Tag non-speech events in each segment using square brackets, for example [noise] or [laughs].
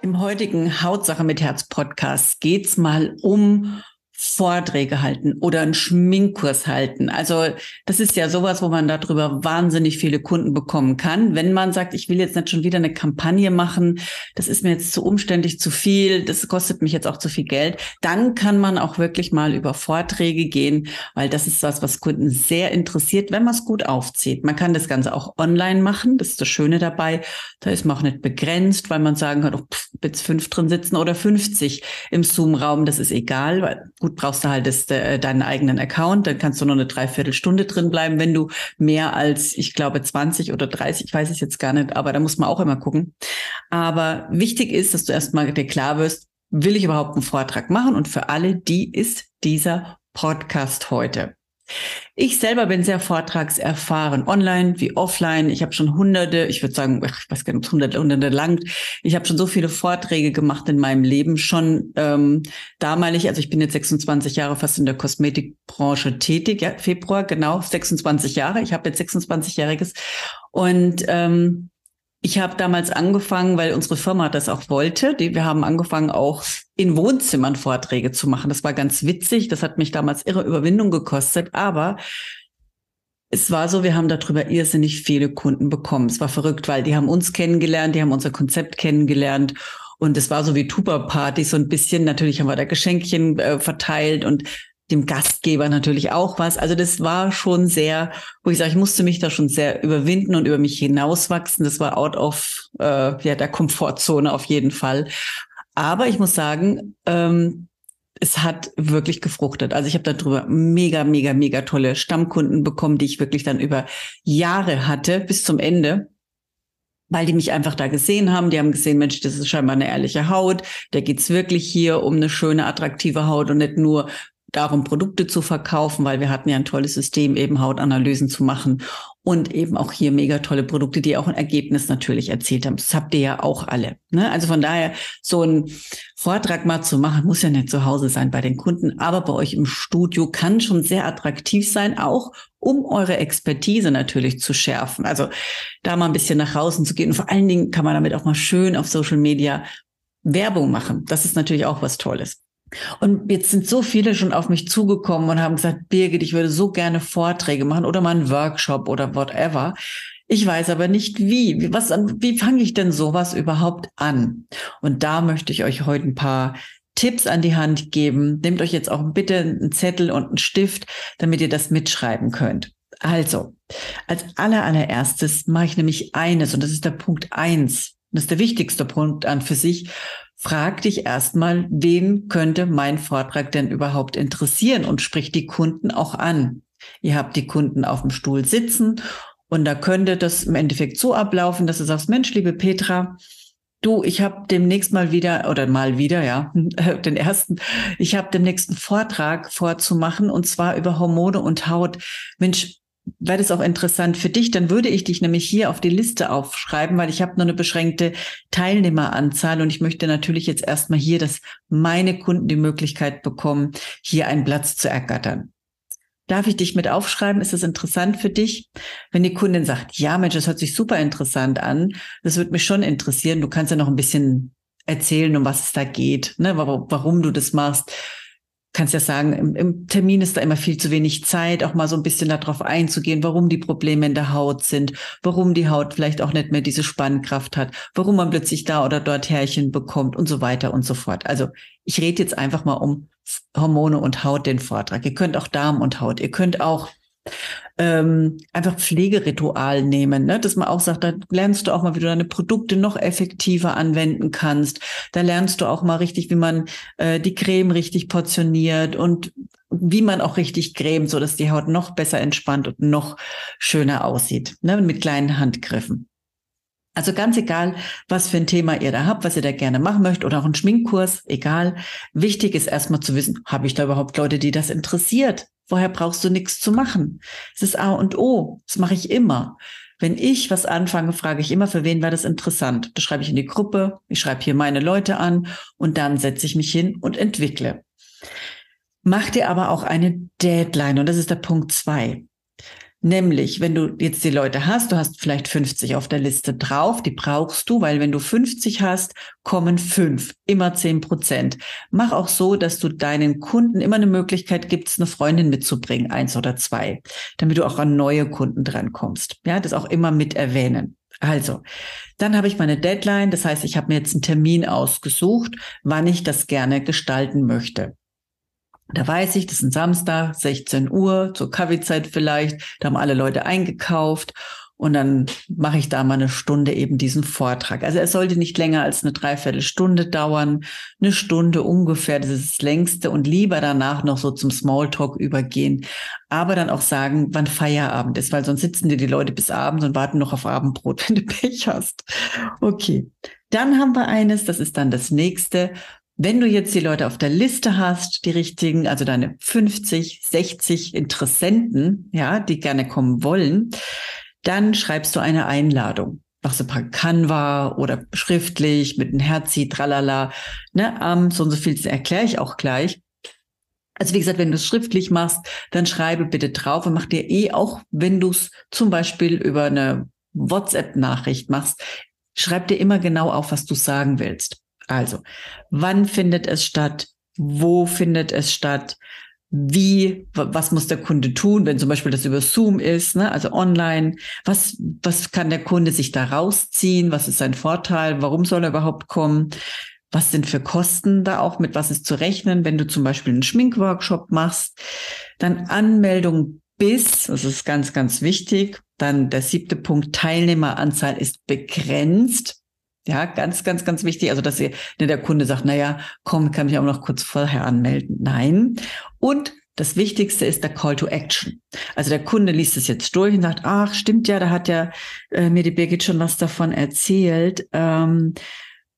Im heutigen Hautsache mit Herz Podcast geht's mal um Vorträge halten oder einen Schminkkurs halten. Also das ist ja sowas, wo man darüber wahnsinnig viele Kunden bekommen kann. Wenn man sagt, ich will jetzt nicht schon wieder eine Kampagne machen, das ist mir jetzt zu umständlich, zu viel, das kostet mich jetzt auch zu viel Geld, dann kann man auch wirklich mal über Vorträge gehen, weil das ist was, was Kunden sehr interessiert, wenn man es gut aufzieht. Man kann das Ganze auch online machen, das ist das Schöne dabei. Da ist man auch nicht begrenzt, weil man sagen kann, oh, jetzt fünf drin sitzen oder 50 im Zoom-Raum, das ist egal, weil gut brauchst du halt das, äh, deinen eigenen Account, dann kannst du nur eine Dreiviertelstunde drin bleiben, wenn du mehr als, ich glaube, 20 oder 30, ich weiß es jetzt gar nicht, aber da muss man auch immer gucken. Aber wichtig ist, dass du erstmal dir klar wirst, will ich überhaupt einen Vortrag machen? Und für alle, die ist dieser Podcast heute. Ich selber bin sehr vortragserfahren, online wie offline. Ich habe schon hunderte, ich würde sagen, ich weiß gar nicht, hunderte, hunderte lang. Ich habe schon so viele Vorträge gemacht in meinem Leben, schon ähm, damalig, also ich bin jetzt 26 Jahre fast in der Kosmetikbranche tätig, ja, Februar, genau, 26 Jahre. Ich habe jetzt 26-Jähriges. Und ähm, ich habe damals angefangen, weil unsere Firma das auch wollte. Wir haben angefangen, auch in Wohnzimmern Vorträge zu machen. Das war ganz witzig. Das hat mich damals irre Überwindung gekostet. Aber es war so, wir haben darüber irrsinnig viele Kunden bekommen. Es war verrückt, weil die haben uns kennengelernt, die haben unser Konzept kennengelernt. Und es war so wie Tuba-Party, so ein bisschen. Natürlich haben wir da Geschenkchen äh, verteilt und dem Gastgeber natürlich auch was. Also das war schon sehr, wo ich sage, ich musste mich da schon sehr überwinden und über mich hinauswachsen. Das war out of äh, ja, der Komfortzone auf jeden Fall. Aber ich muss sagen, ähm, es hat wirklich gefruchtet. Also ich habe darüber mega, mega, mega tolle Stammkunden bekommen, die ich wirklich dann über Jahre hatte bis zum Ende weil die mich einfach da gesehen haben. Die haben gesehen, Mensch, das ist scheinbar eine ehrliche Haut. Da geht's wirklich hier um eine schöne, attraktive Haut und nicht nur darum, Produkte zu verkaufen, weil wir hatten ja ein tolles System, eben Hautanalysen zu machen und eben auch hier mega tolle Produkte, die auch ein Ergebnis natürlich erzielt haben. Das habt ihr ja auch alle. Ne? Also von daher, so ein Vortrag mal zu machen, muss ja nicht zu Hause sein bei den Kunden, aber bei euch im Studio kann schon sehr attraktiv sein, auch um eure Expertise natürlich zu schärfen. Also da mal ein bisschen nach draußen zu gehen. Und vor allen Dingen kann man damit auch mal schön auf Social Media Werbung machen. Das ist natürlich auch was Tolles. Und jetzt sind so viele schon auf mich zugekommen und haben gesagt, Birgit, ich würde so gerne Vorträge machen oder mal einen Workshop oder whatever. Ich weiß aber nicht wie. Was, wie fange ich denn sowas überhaupt an? Und da möchte ich euch heute ein paar Tipps an die Hand geben. Nehmt euch jetzt auch bitte einen Zettel und einen Stift, damit ihr das mitschreiben könnt. Also, als aller, allererstes mache ich nämlich eines und das ist der Punkt eins. Das ist der wichtigste Punkt an für sich frag dich erstmal, wen könnte mein Vortrag denn überhaupt interessieren und sprich die Kunden auch an. Ihr habt die Kunden auf dem Stuhl sitzen und da könnte das im Endeffekt so ablaufen, dass du sagst, Mensch, liebe Petra, du, ich habe demnächst mal wieder oder mal wieder, ja, [laughs] den ersten, ich habe den nächsten Vortrag vorzumachen und zwar über Hormone und Haut. Mensch, wäre das auch interessant für dich, dann würde ich dich nämlich hier auf die Liste aufschreiben, weil ich habe nur eine beschränkte Teilnehmeranzahl und ich möchte natürlich jetzt erstmal hier, dass meine Kunden die Möglichkeit bekommen, hier einen Platz zu ergattern. Darf ich dich mit aufschreiben? Ist das interessant für dich? Wenn die Kundin sagt, ja, Mensch, das hört sich super interessant an, das würde mich schon interessieren. Du kannst ja noch ein bisschen erzählen, um was es da geht, ne, warum, warum du das machst kannst ja sagen, im, im, Termin ist da immer viel zu wenig Zeit, auch mal so ein bisschen darauf einzugehen, warum die Probleme in der Haut sind, warum die Haut vielleicht auch nicht mehr diese Spannkraft hat, warum man plötzlich da oder dort Härchen bekommt und so weiter und so fort. Also ich rede jetzt einfach mal um Hormone und Haut den Vortrag. Ihr könnt auch Darm und Haut, ihr könnt auch ähm, einfach Pflegeritual nehmen, ne? dass man auch sagt, da lernst du auch mal, wie du deine Produkte noch effektiver anwenden kannst. Da lernst du auch mal richtig, wie man äh, die Creme richtig portioniert und wie man auch richtig cremt, so dass die Haut noch besser entspannt und noch schöner aussieht, ne? mit kleinen Handgriffen. Also ganz egal, was für ein Thema ihr da habt, was ihr da gerne machen möchtet oder auch einen Schminkkurs, egal. Wichtig ist erstmal zu wissen, habe ich da überhaupt Leute, die das interessiert? Vorher brauchst du nichts zu machen. Es ist A und O. Das mache ich immer. Wenn ich was anfange, frage ich immer, für wen war das interessant? Das schreibe ich in die Gruppe, ich schreibe hier meine Leute an und dann setze ich mich hin und entwickle. Mach dir aber auch eine Deadline und das ist der Punkt zwei. Nämlich, wenn du jetzt die Leute hast, du hast vielleicht 50 auf der Liste drauf, die brauchst du, weil wenn du 50 hast, kommen fünf, immer zehn Prozent. Mach auch so, dass du deinen Kunden immer eine Möglichkeit gibst, eine Freundin mitzubringen, eins oder zwei, damit du auch an neue Kunden drankommst. Ja, das auch immer mit erwähnen. Also, dann habe ich meine Deadline. Das heißt, ich habe mir jetzt einen Termin ausgesucht, wann ich das gerne gestalten möchte. Da weiß ich, das ist ein Samstag, 16 Uhr, zur Kaffeezeit vielleicht. Da haben alle Leute eingekauft. Und dann mache ich da mal eine Stunde eben diesen Vortrag. Also er sollte nicht länger als eine Dreiviertelstunde dauern. Eine Stunde ungefähr, das ist das längste. Und lieber danach noch so zum Smalltalk übergehen. Aber dann auch sagen, wann Feierabend ist, weil sonst sitzen dir die Leute bis abends und warten noch auf Abendbrot, [laughs] wenn du Pech hast. Okay. Dann haben wir eines, das ist dann das nächste. Wenn du jetzt die Leute auf der Liste hast, die richtigen, also deine 50, 60 Interessenten, ja, die gerne kommen wollen, dann schreibst du eine Einladung. Machst du per Canva oder schriftlich mit einem Herzi, tralala, ne, am so und so viel erkläre ich auch gleich. Also wie gesagt, wenn du es schriftlich machst, dann schreibe bitte drauf und mach dir eh auch, wenn du es zum Beispiel über eine WhatsApp-Nachricht machst, schreib dir immer genau auf, was du sagen willst. Also, wann findet es statt? Wo findet es statt? Wie, was muss der Kunde tun, wenn zum Beispiel das über Zoom ist, ne? also online? Was, was kann der Kunde sich da rausziehen? Was ist sein Vorteil? Warum soll er überhaupt kommen? Was sind für Kosten da auch? Mit was ist zu rechnen, wenn du zum Beispiel einen Schminkworkshop machst? Dann Anmeldung bis, das ist ganz, ganz wichtig. Dann der siebte Punkt, Teilnehmeranzahl ist begrenzt. Ja, ganz, ganz, ganz wichtig. Also, dass ihr, ne, der Kunde sagt, na ja, komm, kann mich auch noch kurz vorher anmelden. Nein. Und das Wichtigste ist der Call to Action. Also der Kunde liest es jetzt durch und sagt, ach, stimmt ja, da hat ja äh, mir die Birgit schon was davon erzählt. Ähm,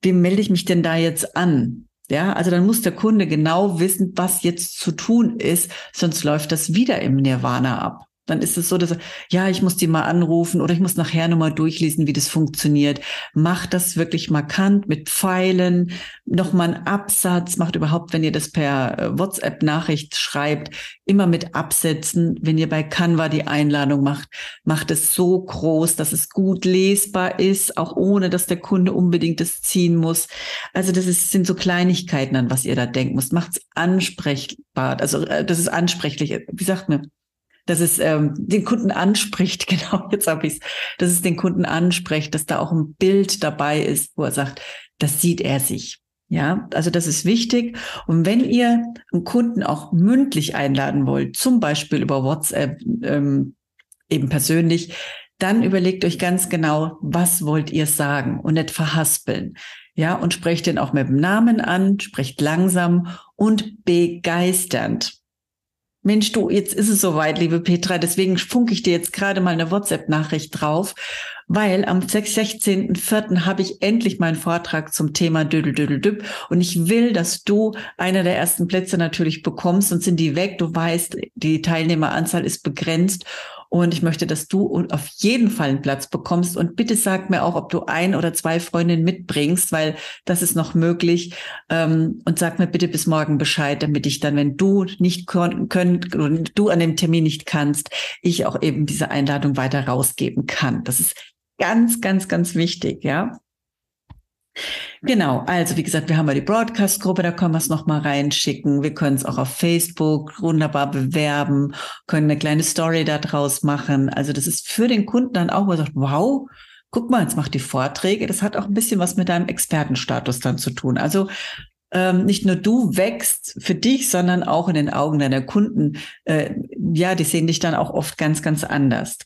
wie melde ich mich denn da jetzt an? Ja, also dann muss der Kunde genau wissen, was jetzt zu tun ist, sonst läuft das wieder im Nirvana ab. Dann ist es so, dass, ja, ich muss die mal anrufen oder ich muss nachher nochmal durchlesen, wie das funktioniert. Macht das wirklich markant mit Pfeilen, nochmal einen Absatz, macht überhaupt, wenn ihr das per äh, WhatsApp-Nachricht schreibt, immer mit Absätzen. Wenn ihr bei Canva die Einladung macht, macht es so groß, dass es gut lesbar ist, auch ohne, dass der Kunde unbedingt es ziehen muss. Also das ist, sind so Kleinigkeiten, an was ihr da denken müsst. Macht es ansprechbar. Also äh, das ist ansprechlich. Wie sagt man? Dass es ähm, den Kunden anspricht, [laughs] genau, jetzt habe ich es, dass es den Kunden anspricht, dass da auch ein Bild dabei ist, wo er sagt, das sieht er sich. Ja, also das ist wichtig. Und wenn ihr einen Kunden auch mündlich einladen wollt, zum Beispiel über WhatsApp, ähm, eben persönlich, dann überlegt euch ganz genau, was wollt ihr sagen und nicht verhaspeln. Ja, und sprecht den auch mit dem Namen an, sprecht langsam und begeisternd. Mensch, du, jetzt ist es soweit, liebe Petra, deswegen funke ich dir jetzt gerade mal eine WhatsApp-Nachricht drauf, weil am 16.04. habe ich endlich meinen Vortrag zum Thema Dödel, und ich will, dass du einer der ersten Plätze natürlich bekommst und sind die weg. Du weißt, die Teilnehmeranzahl ist begrenzt und ich möchte, dass du auf jeden Fall einen Platz bekommst. Und bitte sag mir auch, ob du ein oder zwei Freundinnen mitbringst, weil das ist noch möglich. Ähm, und sag mir bitte bis morgen Bescheid, damit ich dann, wenn du nicht können, du an dem Termin nicht kannst, ich auch eben diese Einladung weiter rausgeben kann. Das ist ganz, ganz, ganz wichtig, ja. Genau, also wie gesagt, wir haben ja die Broadcast-Gruppe, da können wir es nochmal reinschicken. Wir können es auch auf Facebook wunderbar bewerben, können eine kleine Story daraus machen. Also das ist für den Kunden dann auch, wo er sagt, wow, guck mal, jetzt macht die Vorträge. Das hat auch ein bisschen was mit deinem Expertenstatus dann zu tun. Also ähm, nicht nur du wächst für dich, sondern auch in den Augen deiner Kunden. Äh, ja, die sehen dich dann auch oft ganz, ganz anders.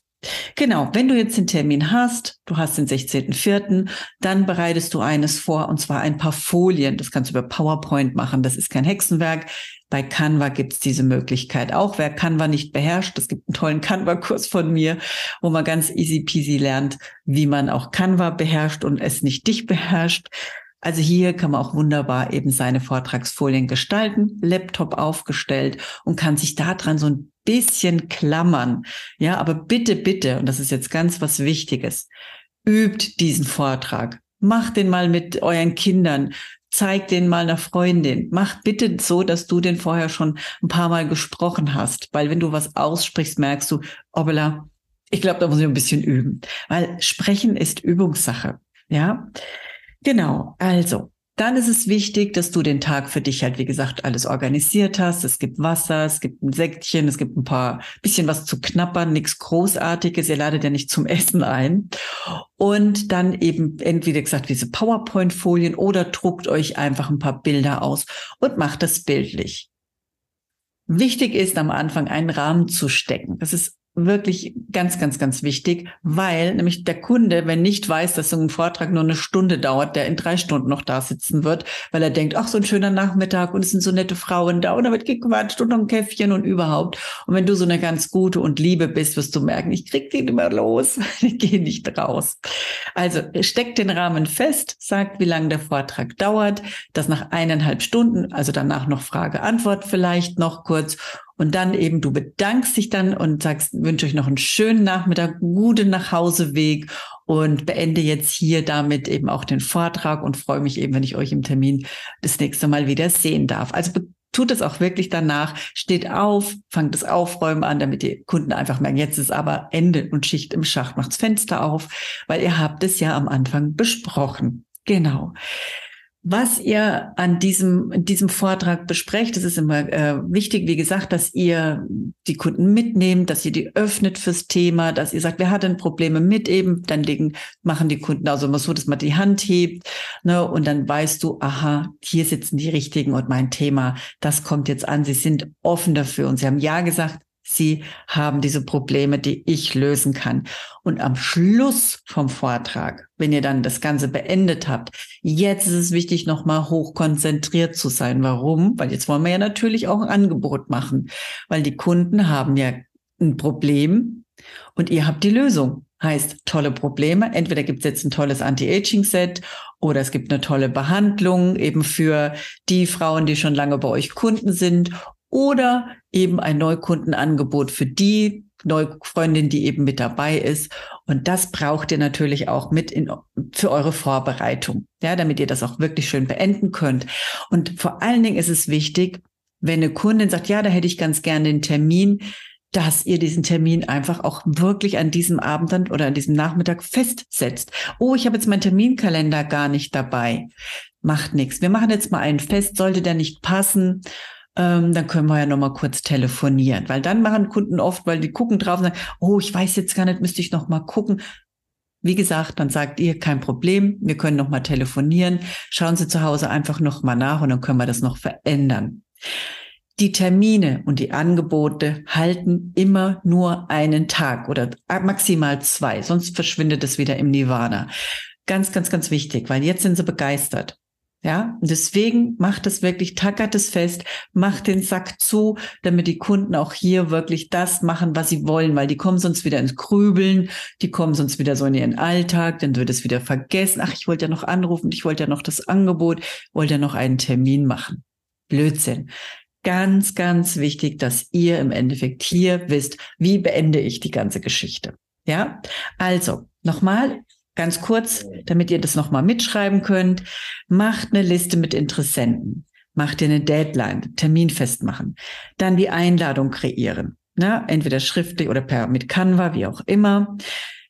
Genau, wenn du jetzt den Termin hast, du hast den 16.04., dann bereitest du eines vor, und zwar ein paar Folien. Das kannst du über PowerPoint machen, das ist kein Hexenwerk. Bei Canva gibt's diese Möglichkeit auch. Wer Canva nicht beherrscht, es gibt einen tollen Canva-Kurs von mir, wo man ganz easy peasy lernt, wie man auch Canva beherrscht und es nicht dich beherrscht. Also hier kann man auch wunderbar eben seine Vortragsfolien gestalten, Laptop aufgestellt und kann sich daran so ein bisschen klammern. Ja, aber bitte, bitte, und das ist jetzt ganz was Wichtiges, übt diesen Vortrag. Macht den mal mit euren Kindern. Zeigt den mal einer Freundin. Macht bitte so, dass du den vorher schon ein paar Mal gesprochen hast. Weil wenn du was aussprichst, merkst du, Obela, ich glaube, da muss ich ein bisschen üben. Weil sprechen ist Übungssache. Ja. Genau, also dann ist es wichtig, dass du den Tag für dich halt, wie gesagt, alles organisiert hast. Es gibt Wasser, es gibt ein Säckchen, es gibt ein paar bisschen was zu knappern, nichts Großartiges. Ihr ladet ja nicht zum [laughs] Essen ein. Und dann eben entweder gesagt diese PowerPoint-Folien oder druckt euch einfach ein paar Bilder aus und macht das bildlich. Wichtig ist am Anfang einen Rahmen zu stecken. Das ist wirklich ganz, ganz, ganz wichtig, weil nämlich der Kunde, wenn nicht weiß, dass so ein Vortrag nur eine Stunde dauert, der in drei Stunden noch da sitzen wird, weil er denkt, ach, so ein schöner Nachmittag und es sind so nette Frauen da und da wird gequatscht und noch ein Käffchen und überhaupt. Und wenn du so eine ganz gute und liebe bist, wirst du merken, ich krieg den immer los, [laughs] ich gehe nicht raus. Also steckt den Rahmen fest, sagt, wie lange der Vortrag dauert, das nach eineinhalb Stunden, also danach noch Frage, Antwort vielleicht noch kurz und dann eben, du bedankst dich dann und sagst, wünsche euch noch einen schönen Nachmittag, guten Nachhauseweg und beende jetzt hier damit eben auch den Vortrag und freue mich eben, wenn ich euch im Termin das nächste Mal wieder sehen darf. Also tut es auch wirklich danach, steht auf, fangt das Aufräumen an, damit die Kunden einfach merken, jetzt ist aber Ende und Schicht im Schacht, macht's Fenster auf, weil ihr habt es ja am Anfang besprochen. Genau was ihr an diesem, in diesem Vortrag besprecht. Es ist immer äh, wichtig, wie gesagt, dass ihr die Kunden mitnehmt, dass ihr die öffnet fürs Thema, dass ihr sagt, wer hat denn Probleme mit eben, dann legen, machen die Kunden also immer so, dass man die Hand hebt, ne, und dann weißt du, aha, hier sitzen die Richtigen und mein Thema, das kommt jetzt an. Sie sind offen dafür und sie haben Ja gesagt, Sie haben diese Probleme, die ich lösen kann. Und am Schluss vom Vortrag, wenn ihr dann das Ganze beendet habt, jetzt ist es wichtig, nochmal hochkonzentriert zu sein. Warum? Weil jetzt wollen wir ja natürlich auch ein Angebot machen, weil die Kunden haben ja ein Problem und ihr habt die Lösung. Heißt tolle Probleme. Entweder gibt es jetzt ein tolles Anti-Aging-Set oder es gibt eine tolle Behandlung eben für die Frauen, die schon lange bei euch Kunden sind oder eben ein Neukundenangebot für die Neufreundin, die eben mit dabei ist. Und das braucht ihr natürlich auch mit in, für eure Vorbereitung, ja, damit ihr das auch wirklich schön beenden könnt. Und vor allen Dingen ist es wichtig, wenn eine Kundin sagt, ja, da hätte ich ganz gerne den Termin, dass ihr diesen Termin einfach auch wirklich an diesem Abend dann oder an diesem Nachmittag festsetzt. Oh, ich habe jetzt meinen Terminkalender gar nicht dabei. Macht nichts. Wir machen jetzt mal einen fest. Sollte der nicht passen, ähm, dann können wir ja nochmal kurz telefonieren. Weil dann machen Kunden oft, weil die gucken drauf und sagen, oh, ich weiß jetzt gar nicht, müsste ich nochmal gucken. Wie gesagt, dann sagt ihr, kein Problem, wir können nochmal telefonieren. Schauen Sie zu Hause einfach nochmal nach und dann können wir das noch verändern. Die Termine und die Angebote halten immer nur einen Tag oder maximal zwei, sonst verschwindet es wieder im Nirvana. Ganz, ganz, ganz wichtig, weil jetzt sind sie begeistert. Ja, und deswegen macht es wirklich, tackert es fest, macht den Sack zu, damit die Kunden auch hier wirklich das machen, was sie wollen, weil die kommen sonst wieder ins Grübeln, die kommen sonst wieder so in ihren Alltag, dann wird es wieder vergessen. Ach, ich wollte ja noch anrufen, ich wollte ja noch das Angebot, wollte ja noch einen Termin machen. Blödsinn. Ganz, ganz wichtig, dass ihr im Endeffekt hier wisst, wie beende ich die ganze Geschichte. Ja, also nochmal, ganz kurz, damit ihr das nochmal mitschreiben könnt, macht eine Liste mit Interessenten, macht ihr eine Deadline, Termin festmachen, dann die Einladung kreieren, ne? entweder schriftlich oder per mit Canva, wie auch immer.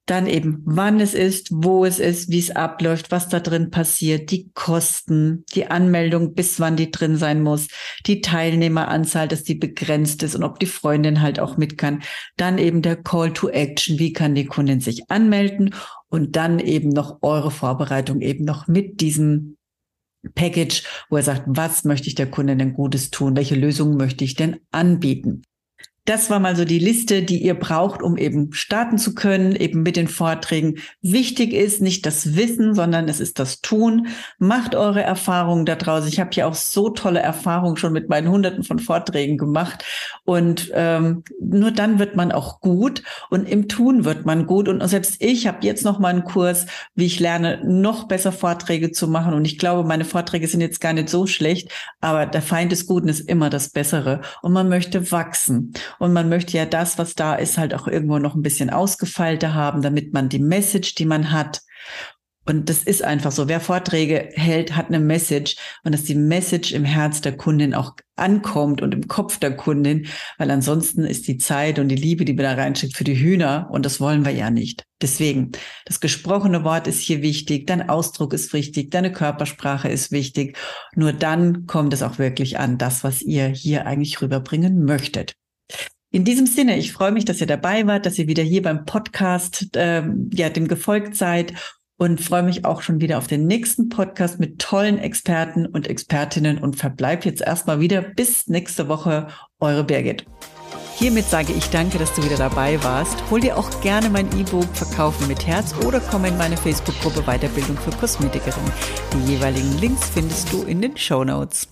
Dann eben, wann es ist, wo es ist, wie es abläuft, was da drin passiert, die Kosten, die Anmeldung, bis wann die drin sein muss, die Teilnehmeranzahl, dass die begrenzt ist und ob die Freundin halt auch mit kann. Dann eben der Call to Action, wie kann die Kundin sich anmelden und dann eben noch eure Vorbereitung eben noch mit diesem Package, wo er sagt, was möchte ich der Kundin denn Gutes tun? Welche Lösungen möchte ich denn anbieten? Das war mal so die Liste, die ihr braucht, um eben starten zu können, eben mit den Vorträgen. Wichtig ist nicht das Wissen, sondern es ist das Tun. Macht eure Erfahrungen da draußen. Ich habe ja auch so tolle Erfahrungen schon mit meinen Hunderten von Vorträgen gemacht. Und ähm, nur dann wird man auch gut und im Tun wird man gut. Und selbst ich habe jetzt noch mal einen Kurs, wie ich lerne, noch besser Vorträge zu machen. Und ich glaube, meine Vorträge sind jetzt gar nicht so schlecht, aber der Feind des Guten ist immer das Bessere. Und man möchte wachsen. Und man möchte ja das, was da ist, halt auch irgendwo noch ein bisschen ausgefeilter haben, damit man die Message, die man hat, und das ist einfach so. Wer Vorträge hält, hat eine Message und dass die Message im Herz der Kundin auch ankommt und im Kopf der Kundin, weil ansonsten ist die Zeit und die Liebe, die wir da reinschickt, für die Hühner und das wollen wir ja nicht. Deswegen, das gesprochene Wort ist hier wichtig, dein Ausdruck ist wichtig, deine Körpersprache ist wichtig. Nur dann kommt es auch wirklich an, das, was ihr hier eigentlich rüberbringen möchtet. In diesem Sinne, ich freue mich, dass ihr dabei wart, dass ihr wieder hier beim Podcast äh, ja dem gefolgt seid und freue mich auch schon wieder auf den nächsten Podcast mit tollen Experten und Expertinnen und verbleibt jetzt erstmal wieder bis nächste Woche. Eure Birgit. Hiermit sage ich danke, dass du wieder dabei warst. Hol dir auch gerne mein E-Book Verkaufen mit Herz oder komm in meine Facebook-Gruppe Weiterbildung für Kosmetikerin. Die jeweiligen Links findest du in den Show Notes.